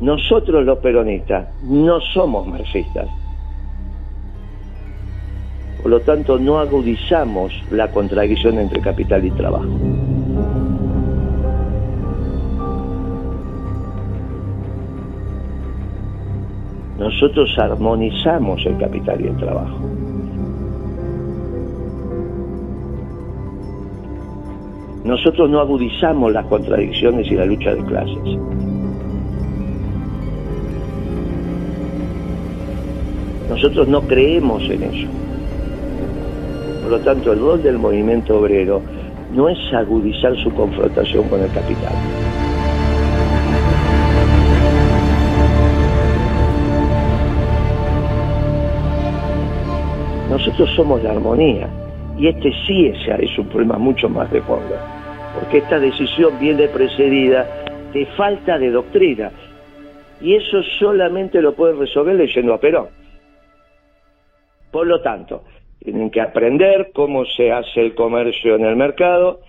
Nosotros los peronistas no somos marxistas. Por lo tanto, no agudizamos la contradicción entre capital y trabajo. Nosotros armonizamos el capital y el trabajo. Nosotros no agudizamos las contradicciones y la lucha de clases. Nosotros no creemos en eso. Por lo tanto, el rol del movimiento obrero no es agudizar su confrontación con el capital. Nosotros somos la armonía y este sí es, es un problema mucho más de fondo, porque esta decisión viene precedida de falta de doctrina y eso solamente lo pueden resolver leyendo a Perón. Por lo tanto, tienen que aprender cómo se hace el comercio en el mercado,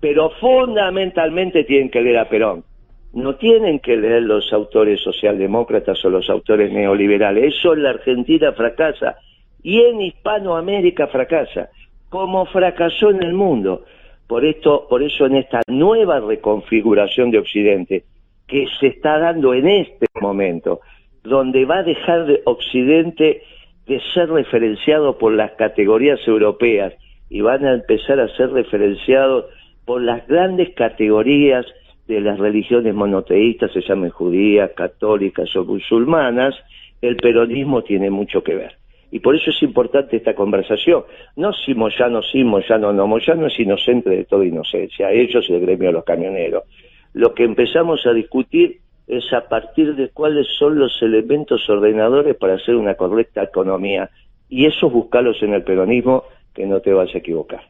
pero fundamentalmente tienen que leer a Perón. No tienen que leer los autores socialdemócratas o los autores neoliberales. Eso en la Argentina fracasa y en Hispanoamérica fracasa, como fracasó en el mundo. Por esto, por eso en esta nueva reconfiguración de Occidente que se está dando en este momento, donde va a dejar de Occidente de ser referenciado por las categorías europeas y van a empezar a ser referenciados por las grandes categorías de las religiones monoteístas, se llamen judías, católicas o musulmanas, el peronismo tiene mucho que ver. Y por eso es importante esta conversación. No si Moyano sí, Moyano no. Moyano es inocente de toda inocencia, ellos y el gremio de los camioneros. Lo que empezamos a discutir es a partir de cuáles son los elementos ordenadores para hacer una correcta economía. Y eso buscarlos en el peronismo, que no te vas a equivocar.